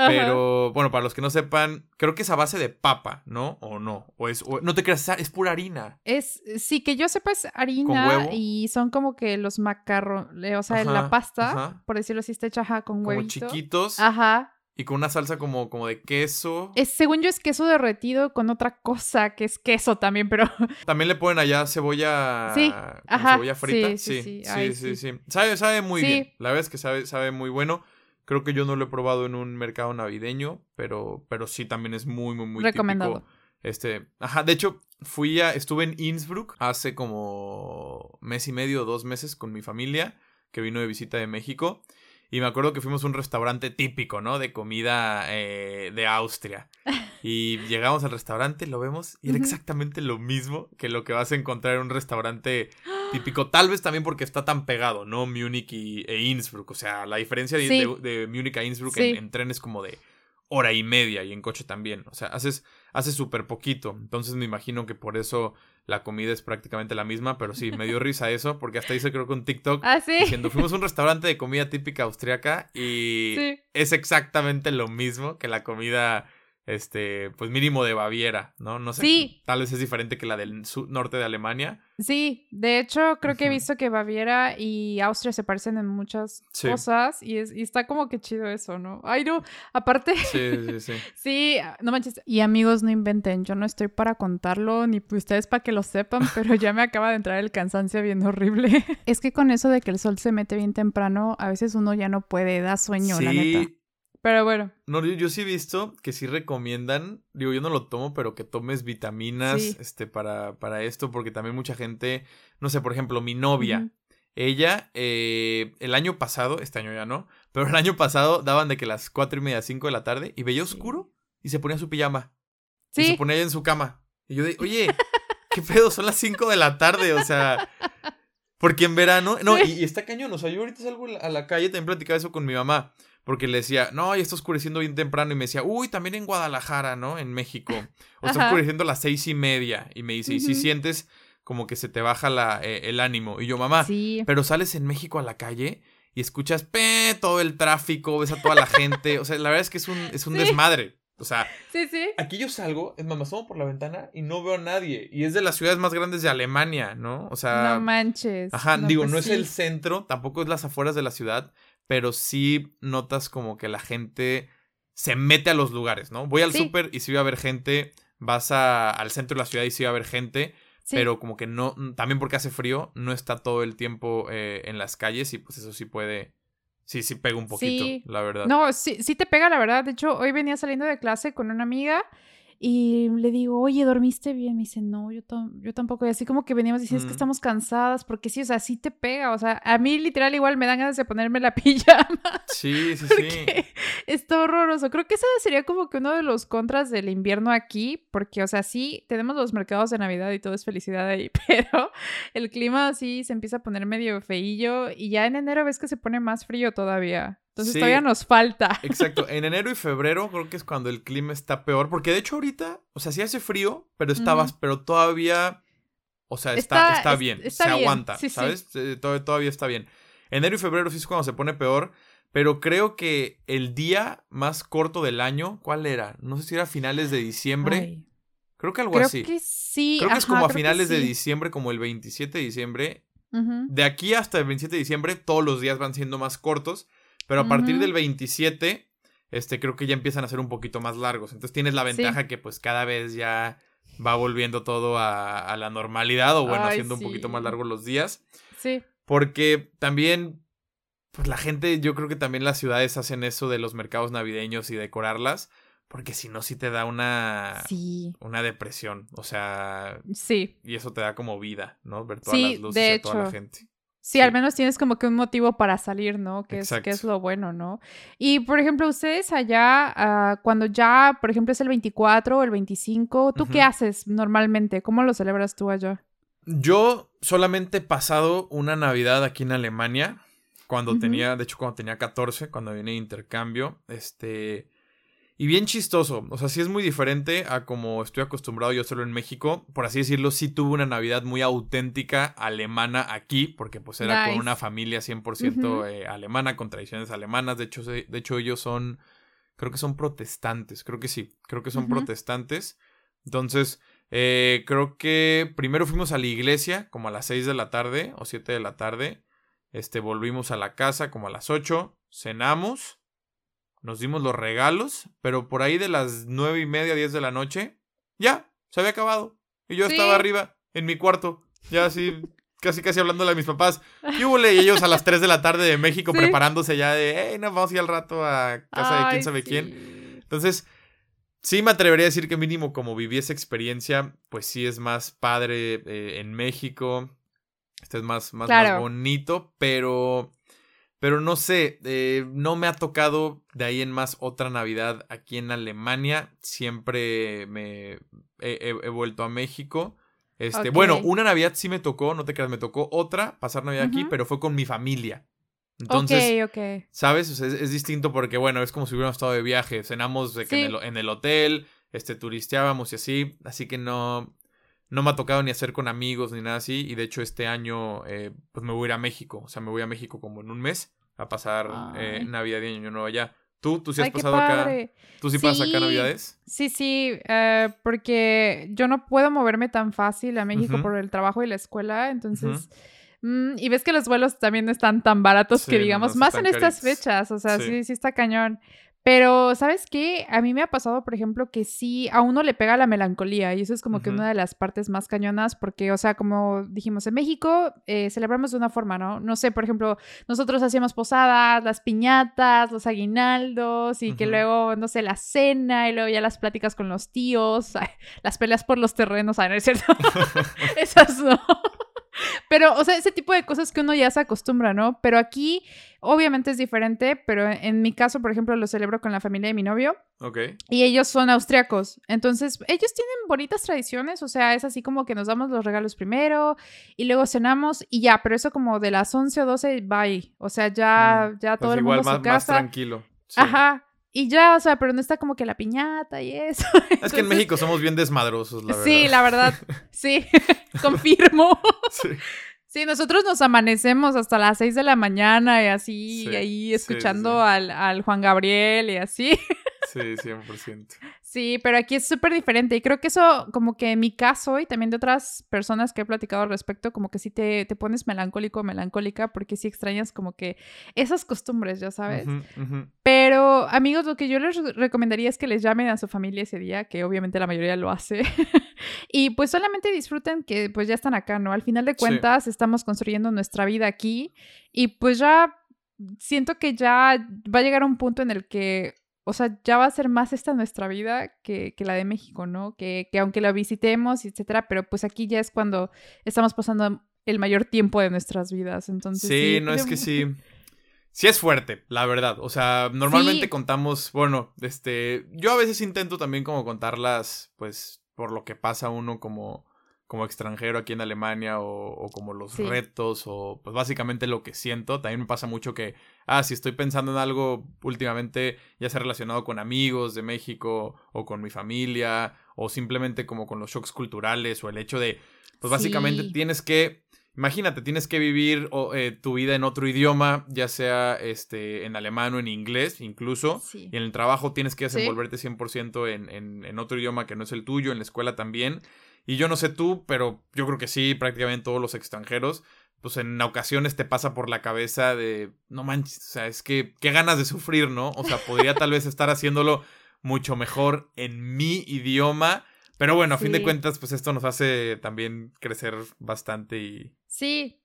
Ajá. Pero bueno, para los que no sepan, creo que es a base de papa, ¿no? O no, o es o- no te creas, es pura harina. Es, sí, que yo sepa es harina huevo? y son como que los macarrones, o sea, Ajá, la pasta, ajá. por decirlo así, está hecha ajá, con Como huevito. chiquitos Ajá. y con una salsa como, como de queso. Es, según yo es queso derretido con otra cosa que es queso también, pero También le ponen allá cebolla. Sí, como ajá, Cebolla frita. sí, Sí, sí, sí, sí, sí, sí. Sabe, sabe muy bien. La verdad es que sabe, sabe muy bueno. Creo que yo no lo he probado en un mercado navideño, pero, pero sí también es muy, muy, muy Recomendado. típico. Este, ajá, de hecho, fui a, estuve en Innsbruck hace como mes y medio, dos meses con mi familia, que vino de visita de México. Y me acuerdo que fuimos a un restaurante típico, ¿no? De comida eh, de Austria. Y llegamos al restaurante, lo vemos, y era exactamente lo mismo que lo que vas a encontrar en un restaurante típico. Tal vez también porque está tan pegado, ¿no? Múnich y, e Innsbruck. O sea, la diferencia de, Sí. de- de Múnich a Innsbruck Sí. en, en tren es como de hora y media y en coche también. O sea, haces, haces súper poquito. Entonces me imagino que por eso la comida es prácticamente la misma. Pero sí, me dio risa eso, porque hasta hice creo que un TikTok Ah, sí. diciendo, fuimos a un restaurante de comida típica austriaca y Sí. es exactamente lo mismo que la comida, este, pues mínimo de Baviera, ¿no? No sé. Sí. Tal vez es diferente que la del sur- norte de Alemania. Sí, de hecho creo que he visto que Baviera y Austria se parecen en muchas Sí. cosas y, es, y está como que chido eso, ¿no? Ay, no, aparte, Sí, sí, sí. sí, no manches. Y amigos, no inventen, yo no estoy para contarlo ni ustedes para que lo sepan, pero ya me acaba de entrar el cansancio bien horrible. es que con eso de que el sol se mete bien temprano, a veces uno ya no puede, da sueño, la neta. Sí, Pero bueno, No, yo, yo sí he visto que sí recomiendan, digo, yo no lo tomo, pero que tomes vitaminas Sí. este, para, para esto, porque también mucha gente, no sé, por ejemplo, mi novia, ella, eh, el año pasado, este año ya no, pero el año pasado daban de que las cuatro y media, cinco de la tarde, y veía Sí. oscuro, y se ponía su pijama, y se sí, ponía en su cama. Y yo de, oye, ¿qué pedo? Son las cinco de la tarde, o sea... Porque en verano, no, Sí. y, y está cañón, o sea, yo ahorita salgo a la calle, también platicaba eso con mi mamá, porque le decía, no, ya está oscureciendo bien temprano. Y me decía, uy, también en Guadalajara, ¿no? En México. O está oscureciendo a las seis y media. Y me dice, y si sientes como que se te baja la, eh, el ánimo. Y yo, mamá, pero sales en México a la calle y escuchas pe, todo el tráfico, ves a toda la gente. O sea, la verdad es que es un, es un desmadre. O sea, sí, sí. aquí yo salgo, es más, por la ventana y no veo a nadie. Y es de las ciudades más grandes de Alemania, ¿no? O sea. No manches. Ajá, digo, pues no es el centro, tampoco es las afueras de la ciudad, pero sí notas como que la gente se mete a los lugares, ¿no? Voy al súper y sí va a haber gente, vas al centro de la ciudad y sí va a haber gente, pero como que no, también porque hace frío, no está todo el tiempo eh, en las calles y pues eso sí puede Sí, sí pega un poquito, la verdad. No, sí, sí te pega, la verdad. De hecho, hoy venía saliendo de clase con una amiga y le digo, oye, ¿dormiste bien? Me dice, no, yo, yo tampoco. Y así como que veníamos diciendo, es que mm. estamos cansadas, porque sí, o sea, sí te pega. O sea, a mí literal igual me dan ganas de ponerme la pijama. Sí, sí, sí. Está horroroso. Creo que ese sería como que uno de los contras del invierno aquí, porque, o sea, sí, tenemos los mercados de Navidad y todo es felicidad ahí, pero el clima sí se empieza a poner medio feillo y ya en enero ves que se pone más frío todavía. Entonces todavía nos falta. Exacto. En enero y febrero creo que es cuando el clima está peor. Porque de hecho ahorita, o sea, sí hace frío, pero estabas, pero todavía. O sea, está, está, bien. se aguanta. ¿Sabes? Eh, todavía está bien. Enero y febrero sí es cuando se pone peor. Pero creo que el día más corto del año, ¿cuál era? No sé si era a finales de diciembre. Creo que algo así. Creo que sí. Creo que es como a finales de diciembre, como el 27 de diciembre. De aquí hasta el 27 de diciembre, todos los días van siendo más cortos. Pero a partir del 27, este, creo que ya empiezan a ser un poquito más largos. Entonces tienes la ventaja que pues cada vez ya va volviendo todo a, la normalidad o bueno, haciendo un poquito más largos los días. Sí. Porque también, pues la gente, yo creo que también las ciudades hacen eso de los mercados navideños y decorarlas. Porque si no, sí te da una, sí. una depresión. O sea. Sí. Y eso te da como vida, ¿no? Ver todas las luces de, toda la gente. Sí, al menos tienes como que un motivo para salir, ¿no? Que es, que es lo bueno, ¿no? Y, por ejemplo, ustedes allá, ah, cuando ya, por ejemplo, es el 24 o el 25, ¿tú qué haces normalmente? ¿Cómo lo celebras tú allá? Yo solamente he pasado una Navidad aquí en Alemania, cuando tenía, de hecho, cuando tenía 14, cuando vine de intercambio, este... Y bien chistoso, o sea, sí es muy diferente a como estoy acostumbrado yo solo en México. Por así decirlo, sí tuve una Navidad muy auténtica alemana aquí, porque pues era con una familia 100% eh, alemana, con tradiciones alemanas. De hecho, de hecho, ellos son, creo que son protestantes, creo que sí, creo que son protestantes. Entonces, eh, creo que primero fuimos a la iglesia como a las 6 de la tarde o 7 de la tarde. Este, volvimos a la casa como a las 8, cenamos nos dimos los regalos, pero por ahí de las nueve y media, diez de la noche, ya, se había acabado. Y yo estaba arriba, en mi cuarto, ya así, casi casi hablándole a mis papás. Y y ellos a las tres de la tarde de México preparándose ya de, hey, nos vamos a ir al rato a casa de quién sabe quién. Entonces, sí me atrevería a decir que mínimo como viví esa experiencia, pues sí es más padre eh, en México. Este es más, más, más bonito, pero pero no sé, eh, no me ha tocado de ahí en más otra Navidad aquí en Alemania. Siempre me he, vuelto a México. Este, Bueno, una Navidad sí me tocó, no te creas, me tocó otra, pasar Navidad aquí, pero fue con mi familia. Entonces, ¿sabes? es, distinto porque, bueno, es como si hubiéramos estado de viaje. Cenamos en, el, en, el, hotel, este, turisteábamos y así. Así que no, no me ha tocado ni hacer con amigos ni nada así. Y de hecho, este año, eh, pues me voy a ir a México. O sea, me voy a México como en un mes a pasar eh, Navidad y Año Nuevo allá. ¿Tú, tú sí has pasado acá? ¿Tú sí, pasas acá Navidades? Sí, sí, eh, porque yo no puedo moverme tan fácil a México por el trabajo y la escuela. Entonces. Mm, y ves que los vuelos también no están tan baratos que digamos, más en estas fechas, o sea, sí, sí está cañón. Pero, ¿sabes qué? A mí me ha pasado, por ejemplo, que sí, a uno le pega la melancolía y eso es como que una de las partes más cañonas porque, o sea, como dijimos, en México eh, celebramos de una forma, ¿no? No sé, por ejemplo, nosotros hacíamos posadas, las piñatas, los aguinaldos y que luego, no sé, la cena y luego ya las pláticas con los tíos, las peleas por los terrenos, ¿no es cierto? Esas no. Pero, o sea, ese tipo de cosas que uno ya se acostumbra, ¿no? Pero aquí, obviamente es diferente, pero en mi caso, por ejemplo, lo celebro con la familia de mi novio. Ok. Y ellos son austriacos. Entonces, ellos tienen bonitas tradiciones, o sea, es así como que nos damos los regalos primero y luego cenamos y ya, pero eso como de las 11 o 12, bye. O sea, ya, mm, ya todo pues el mundo igual, más, más tranquilo. Ajá. Y ya, o sea, pero no está como que la piñata y eso. Es que en México somos bien desmadrosos, la verdad. Sí, la verdad. Sí, confirmo. Sí. Sí, nosotros nos amanecemos hasta las 6 de la mañana y así, ahí escuchando Al, al Juan Gabriel y así. Sí, 100%. Sí, pero aquí es súper diferente y creo que eso, como que en mi caso y también de otras personas que he platicado al respecto, como que sí te, te pones melancólico o melancólica porque sí extrañas como que esas costumbres, ya sabes. Pero amigos, lo que yo les recomendaría es que les llamen a su familia ese día, que obviamente la mayoría lo hace, y pues solamente disfruten que pues ya están acá, ¿no? Al final de cuentas estamos construyendo nuestra vida aquí y pues ya siento que ya va a llegar un punto en el que o sea, ya va a ser más esta nuestra vida que, la de México, ¿no? Que, aunque la visitemos, etcétera, pero pues aquí ya es cuando estamos pasando el mayor tiempo de nuestras vidas, entonces... Sí, no es que sí... Sí es fuerte, la verdad. O sea, normalmente contamos, bueno, este, yo a veces intento también como contarlas, pues, por lo que pasa uno como como extranjero aquí en Alemania o, como los retos o pues básicamente lo que siento. También me pasa mucho que, ah, si estoy pensando en algo últimamente, ya sea relacionado con amigos de México o con mi familia o simplemente como con los shocks culturales o el hecho de, pues básicamente tienes que, imagínate, tienes que vivir eh, tu vida en otro idioma, ya sea este, en alemán o en inglés incluso, y en el trabajo tienes que desenvolverte 100% en, en, en otro idioma que no es el tuyo, en la escuela también. Y yo no sé tú, pero yo creo que sí, prácticamente todos los extranjeros, pues en ocasiones te pasa por la cabeza de, no manches, o sea, es que qué ganas de sufrir, ¿no? O sea, podría tal vez estar haciéndolo mucho mejor en mi idioma. Pero bueno, a fin de cuentas, pues esto nos hace también crecer bastante y... Sí,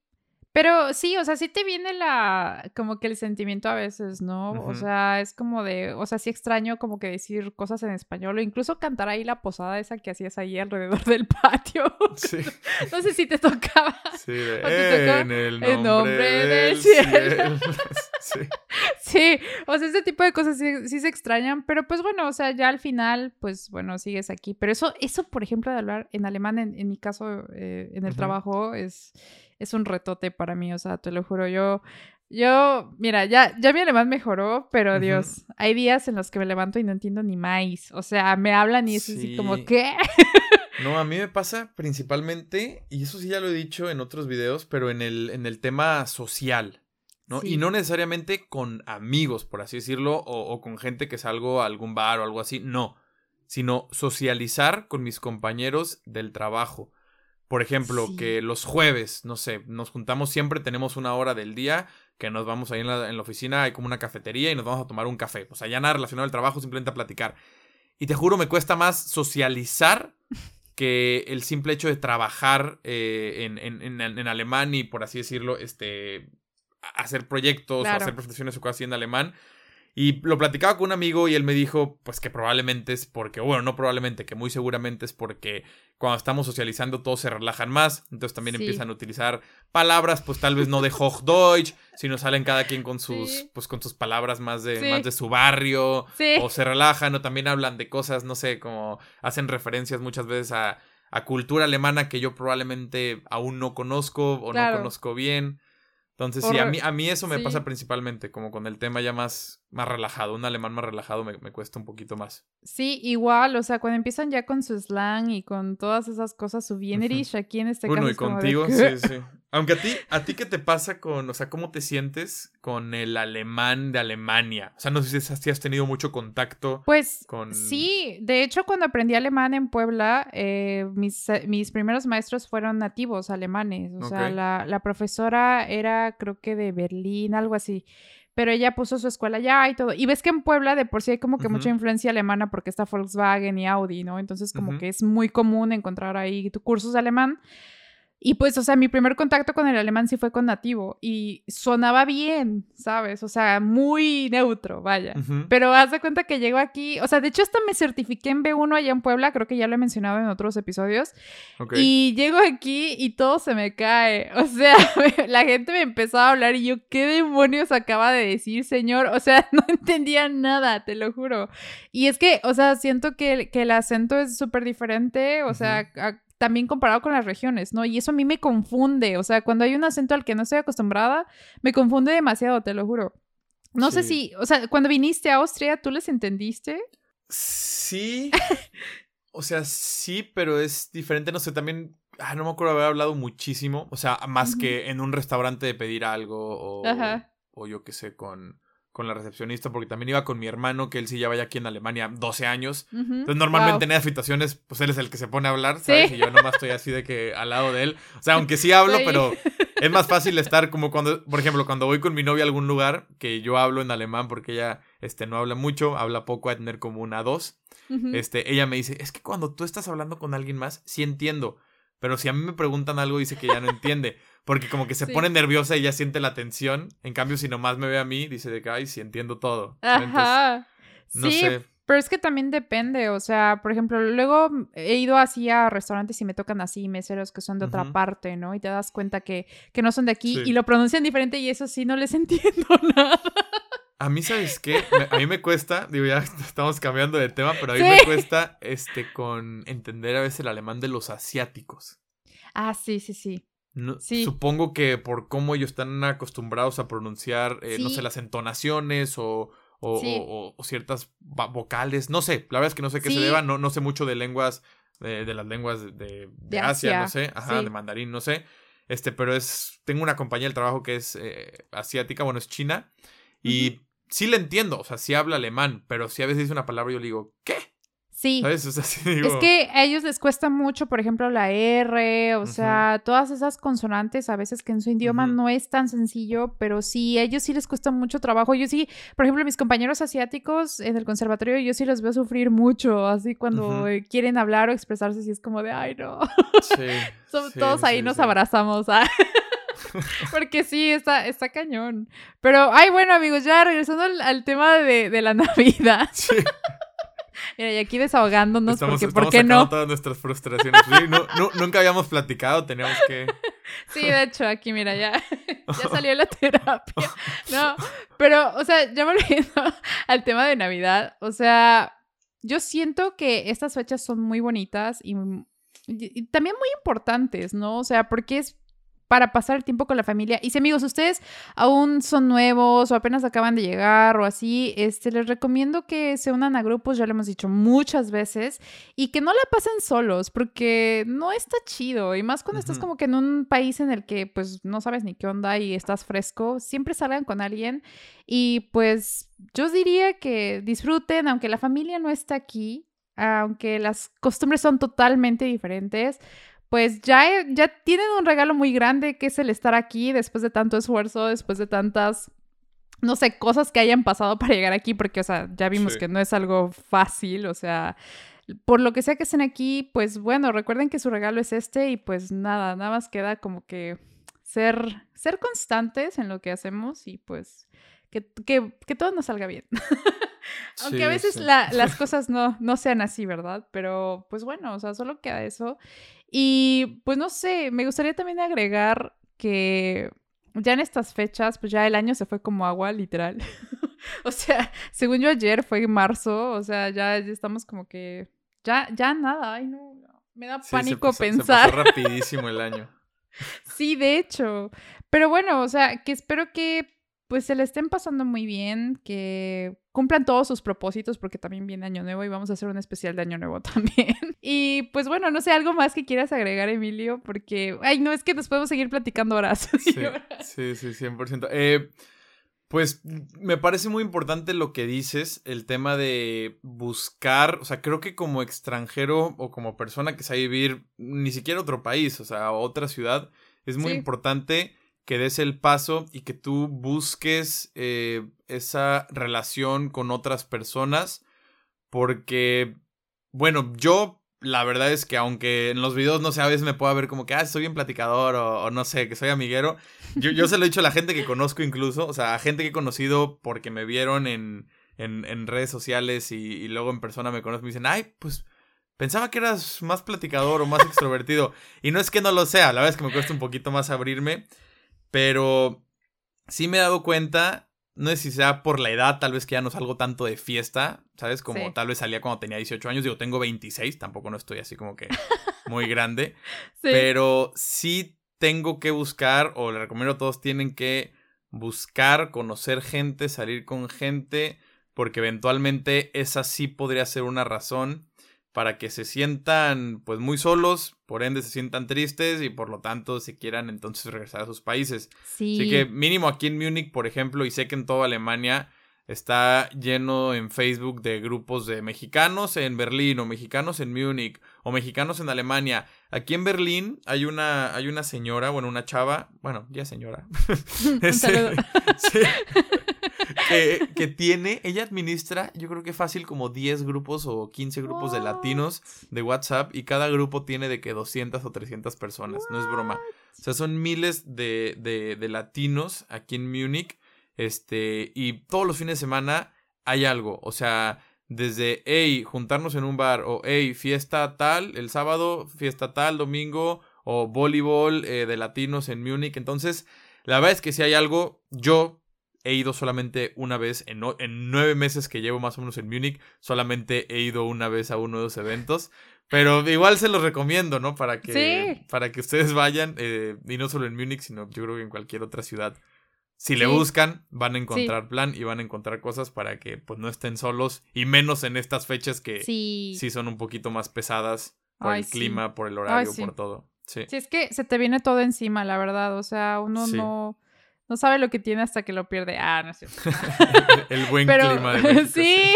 pero sí, o sea, sí te viene la, como que el sentimiento a veces, ¿no? O sea, es como de, o sea, sí extraño como que decir cosas en español o incluso cantar ahí la posada esa que hacías ahí alrededor del patio. Sí. no sé si te tocaba. Sí, de, en el nombre, del, cielo. sí. sí, o sea, ese tipo de cosas sí, se extrañan, pero pues bueno, o sea, ya al final, pues bueno, sigues aquí. Pero eso, eso por ejemplo, de hablar en alemán, en, mi caso, eh, en el trabajo, es es un retote para mí, o sea, te lo juro, yo, yo, mira, ya, ya mi alemán mejoró, pero Dios, hay días en los que me levanto y no entiendo ni más, o sea, me hablan y es así como, ¿qué? No, a mí me pasa principalmente, y eso sí ya lo he dicho en otros videos, pero en el, en el tema social, ¿no? Y no necesariamente con amigos, por así decirlo, o, o, con gente que salgo a algún bar o algo así, no, sino socializar con mis compañeros del trabajo. Por ejemplo, que los jueves, no sé, nos juntamos siempre, tenemos una hora del día que nos vamos ahí en la, en la oficina, hay como una cafetería y nos vamos a tomar un café. O sea, ya nada relacionado al trabajo, simplemente a platicar. Y te juro, me cuesta más socializar que el simple hecho de trabajar eh, en, en, en, alemán y, por así decirlo, este, hacer proyectos o hacer presentaciones o cosas así en alemán. Y lo platicaba con un amigo y él me dijo, pues que probablemente es porque, bueno, no probablemente, que muy seguramente es porque cuando estamos socializando todos se relajan más, entonces también empiezan a utilizar palabras, pues tal vez no de Hochdeutsch, sino salen cada quien con sus, pues con sus palabras más de, más de su barrio, o se relajan, o también hablan de cosas, no sé, como hacen referencias muchas veces a, a cultura alemana que yo probablemente aún no conozco o no conozco bien. Entonces, sí, a mí, a mí eso me pasa principalmente, como con el tema ya más, más relajado. Un alemán más relajado me, me, cuesta un poquito más. Sí, igual, o sea, cuando empiezan ya con su slang y con todas esas cosas, su bienerish, aquí en este caso. y contigo, sí, sí. Aunque a ti, ¿a ti qué te pasa con, o sea, cómo te sientes con el alemán de Alemania? O sea, no sé si has tenido mucho contacto pues, con... sí, de hecho cuando aprendí alemán en Puebla, eh, mis, mis, primeros maestros fueron nativos alemanes. O sea, la, la profesora era creo que de Berlín, algo así pero ella puso su escuela allá y todo. Y ves que en Puebla de por sí hay como que mucha influencia alemana porque está Volkswagen y Audi, ¿no? Entonces como que es muy común encontrar ahí cursos de alemán. Y pues, o sea, mi primer contacto con el alemán sí fue con nativo y sonaba bien, ¿sabes? O sea, muy neutro, vaya. Pero haz de cuenta que llego aquí, o sea, de hecho hasta me certifiqué en B1 allá en Puebla, creo que ya lo he mencionado en otros episodios. Y llego aquí y todo se me cae. O sea, la gente me empezó a hablar y yo, ¿qué demonios acaba de decir, señor? O sea, no entendía nada, te lo juro. Y es que, o sea, siento que, que el acento es súper diferente, o sea, también comparado con las regiones, ¿no? Y eso a mí me confunde, o sea, cuando hay un acento al que no estoy acostumbrada, me confunde demasiado, te lo juro. No sé si, o sea, cuando viniste a Austria, ¿tú les entendiste? Sí. o sea, sí, pero es diferente. No sé, también. Ah, no me acuerdo haber hablado muchísimo. O sea, más que en un restaurante de pedir algo o, Ajá. o yo qué sé, con, con la recepcionista, porque también iba con mi hermano, que él sí ya vaya aquí en Alemania 12 años. Entonces, normalmente en esas situaciones, pues él es el que se pone a hablar, ¿sabes? Y yo nomás estoy así de que al lado de él. O sea, aunque sí hablo, pero es más fácil estar como cuando, por ejemplo, cuando voy con mi novia a algún lugar, que yo hablo en alemán porque ella este, no habla mucho, habla poco, a tener como una dos. este, ella me dice, es que cuando tú estás hablando con alguien más, sí entiendo. Pero si a mí me preguntan algo, dice que ya no entiende. Porque como que se pone nerviosa y ya siente la tensión. En cambio, si nomás me ve a mí, dice de que, ay, sí entiendo todo. Ajá. no sí, sé. Pero es que también depende, o sea, por ejemplo, luego he ido así a restaurantes y me tocan así meseros que son de otra parte, ¿no? Y te das cuenta que, que no son de aquí y lo pronuncian diferente y eso sí no les entiendo nada. A mí, ¿sabes qué? A mí me cuesta, digo, ya estamos cambiando de tema, pero a mí me cuesta este con entender a veces el alemán de los asiáticos. Ah, sí, sí, sí. Supongo que por cómo ellos están acostumbrados a pronunciar, eh, no sé, las entonaciones o, o, ciertas vocales. No sé, la verdad es que no sé qué se deba, no, no sé mucho de lenguas, de, las lenguas de, Asia, no sé, ajá, de mandarín, no sé. Este, pero es, tengo una compañía del trabajo que es eh, asiática, bueno, es china, y sí le entiendo, o sea, sí habla alemán, pero si a veces dice una palabra yo le digo, ¿qué? Sí. Es que a ellos les cuesta mucho, por ejemplo, la R, o sea, todas esas consonantes a veces que en su idioma no es tan sencillo, pero sí, a ellos sí les cuesta mucho trabajo. Yo sí, por ejemplo, mis compañeros asiáticos en el conservatorio, yo sí los veo sufrir mucho, así cuando quieren hablar o expresarse, sí es como de, ay, no. Sí. todos ahí nos abrazamos. ¿ah? Porque sí, está, está cañón. Pero, ay, bueno, amigos, ya regresando al, tema de, de, la Navidad. Sí. Mira, y aquí desahogándonos porque, ¿por qué no? todas nuestras frustraciones. nunca habíamos platicado, teníamos que... Sí, de hecho, aquí mira, ya, ya salió la terapia. No, pero, o sea, ya volviendo al tema de Navidad, o sea, yo siento que estas fechas son muy bonitas y, y también muy importantes, ¿no? O sea, porque es para pasar el tiempo con la familia. Y si amigos, ustedes aún son nuevos o apenas acaban de llegar o así, este, les recomiendo que se unan a grupos, ya lo hemos dicho muchas veces, y que no la pasen solos, porque no está chido. Y más cuando estás como que en un país en el que pues no sabes ni qué onda y estás fresco, siempre salgan con alguien. Y pues yo diría que disfruten, aunque la familia no está aquí, aunque las costumbres son totalmente diferentes pues ya, ya tienen un regalo muy grande que es el estar aquí después de tanto esfuerzo, después de tantas, no sé, cosas que hayan pasado para llegar aquí, porque, o sea, ya vimos que no es algo fácil, o sea, por lo que sea que estén aquí, pues bueno, recuerden que su regalo es este y pues nada, nada más queda como que ser, ser constantes en lo que hacemos y pues que, que, todo nos salga bien. Aunque a veces las cosas no, no sean así, ¿verdad? Pero pues bueno, o sea, solo queda eso. Y pues no sé, me gustaría también agregar que ya en estas fechas, pues ya el año se fue como agua, literal. o sea, según yo ayer fue marzo, o sea, ya, estamos como que, ya, ya nada, ay no, me da pánico pensar. Se pasó rapidísimo el año. sí, de hecho. Pero bueno, o sea, que espero que pues se le estén pasando muy bien, que cumplan todos sus propósitos porque también viene Año Nuevo y vamos a hacer un especial de Año Nuevo también. Y pues bueno, no sé, algo más que quieras agregar, Emilio, porque, ay, no, es que nos podemos seguir platicando horas. Sí, sí, sí, 100%. Eh, pues me parece muy importante lo que dices, el tema de buscar, o sea, creo que como extranjero o como persona que sabe vivir ni siquiera otro país, o sea, otra ciudad, es muy importante que des el paso y que tú busques eh, esa relación con otras personas. Porque, bueno, yo la verdad es que aunque en los videos, no sé, a veces me pueda ver como que, ah, soy bien platicador o, no sé, que soy amiguero, yo, yo, se lo he dicho a la gente que conozco incluso, o sea, a gente que he conocido porque me vieron en, en, redes sociales y, y, luego en persona me conocen, me dicen, ay, pues pensaba que eras más platicador o más extrovertido. y no es que no lo sea, la verdad es que me cuesta un poquito más abrirme. Pero sí me he dado cuenta, no sé si sea por la edad, tal vez que ya no salgo tanto de fiesta, ¿sabes? Como tal vez salía cuando tenía 18 años, digo, tengo 26, tampoco no estoy así como que muy grande, sí. pero sí tengo que buscar, o le recomiendo a todos, tienen que buscar, conocer gente, salir con gente, porque eventualmente esa sí podría ser una razón para que se sientan pues muy solos, por ende se sientan tristes y por lo tanto se quieran entonces regresar a sus países. Sí. Así que mínimo aquí en Múnich, por ejemplo, y sé que en toda Alemania está lleno en Facebook de grupos de mexicanos en Berlín o mexicanos en Múnich o mexicanos en Alemania. Aquí en Berlín hay una, hay una señora, bueno, una chava, bueno, ya señora. Un saludo. sí, que, que tiene, ella administra, yo creo que fácil como 10 grupos o 15 grupos de latinos de WhatsApp y cada grupo tiene de que 200 o 300 personas, no es broma. O sea, son miles de, de, de latinos aquí en Múnich, este, y todos los fines de semana hay algo, o sea, desde, hey, juntarnos en un bar, o hey, fiesta tal, el sábado, fiesta tal, domingo, o voleibol eh, de latinos en Múnich, entonces, la verdad es que si hay algo, yo he ido solamente una vez en, no- en nueve meses que llevo más o menos en Múnich, solamente he ido una vez a uno de los eventos. Pero igual se los recomiendo, ¿no? Para que, Sí. para que ustedes vayan, eh, y no solo en Múnich, sino yo creo que en cualquier otra ciudad. Si le buscan, van a encontrar plan y van a encontrar cosas para que pues no estén solos y menos en estas fechas que sí, son un poquito más pesadas por Ay, el clima, por el horario, por todo. Sí. Sí, es que se te viene todo encima, la verdad. O sea, uno no, no sabe lo que tiene hasta que lo pierde. Ah, no es cierto. el buen pero clima de México. sí.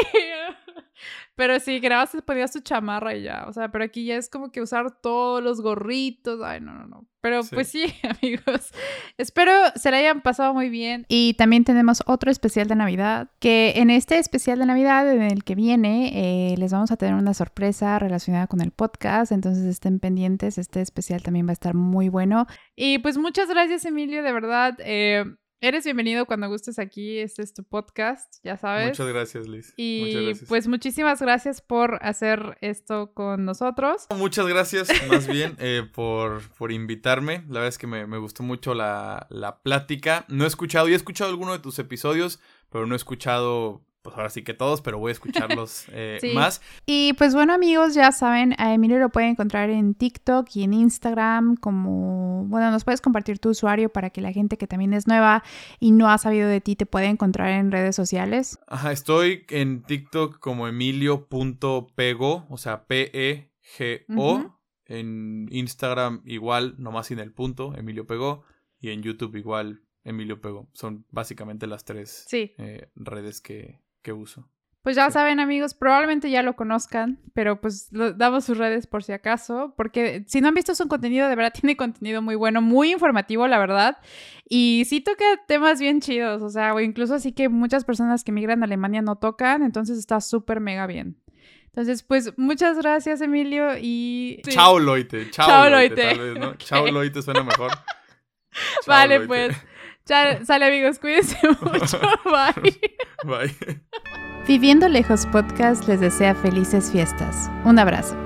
Pero sí, grabas, ponías tu chamarra y ya. O sea, pero aquí ya es como que usar todos los gorritos. Ay, no, no, no. Pero Sí. pues sí, amigos. Espero se la hayan pasado muy bien. Y también tenemos otro especial de Navidad. Que en este especial de Navidad, en el que viene, eh, les vamos a tener una sorpresa relacionada con el podcast. Entonces estén pendientes. Este especial también va a estar muy bueno. Y pues muchas gracias, Emilio, de verdad. Eh, eres bienvenido cuando gustes aquí. Este es tu podcast, ya sabes. Muchas gracias, Liz. Muchas Y gracias. pues muchísimas gracias por hacer esto con nosotros. Muchas gracias, más bien, eh, por, por invitarme. La verdad es que me, me gustó mucho la, la plática. No he escuchado, y he escuchado alguno de tus episodios, pero no he escuchado, pues ahora sí que todos, pero voy a escucharlos eh, Sí. más. Y pues bueno amigos, ya saben, a Emilio lo pueden encontrar en TikTok y en Instagram como, bueno, nos puedes compartir tu usuario para que la gente que también es nueva y no ha sabido de ti te pueda encontrar en redes sociales. Ajá, estoy en TikTok como emilio.pego, o sea, P-E-G-O. En Instagram igual, nomás sin el punto, Emilio Pegó. Y en YouTube igual, Emilio Pegó. Son básicamente las tres Sí, eh, redes que, que uso. pues ya Sí. saben amigos, probablemente ya lo conozcan, pero pues lo- damos sus redes por si acaso, porque si no han visto su contenido, de verdad tiene contenido muy bueno, muy informativo, la verdad, y sí toca temas bien chidos, o sea, o incluso así que muchas personas que migran a Alemania no tocan, entonces está súper mega bien. Entonces, pues muchas gracias Emilio y... sí. Chao Loite, chao, Chao, Loite, Loite. tal vez, ¿no? Chao Loite suena mejor. Chao, Vale, Loite. pues. Ya, sale amigos, cuídense mucho. Bye. Bye. Viviendo Lejos Podcast les desea felices fiestas. Un abrazo.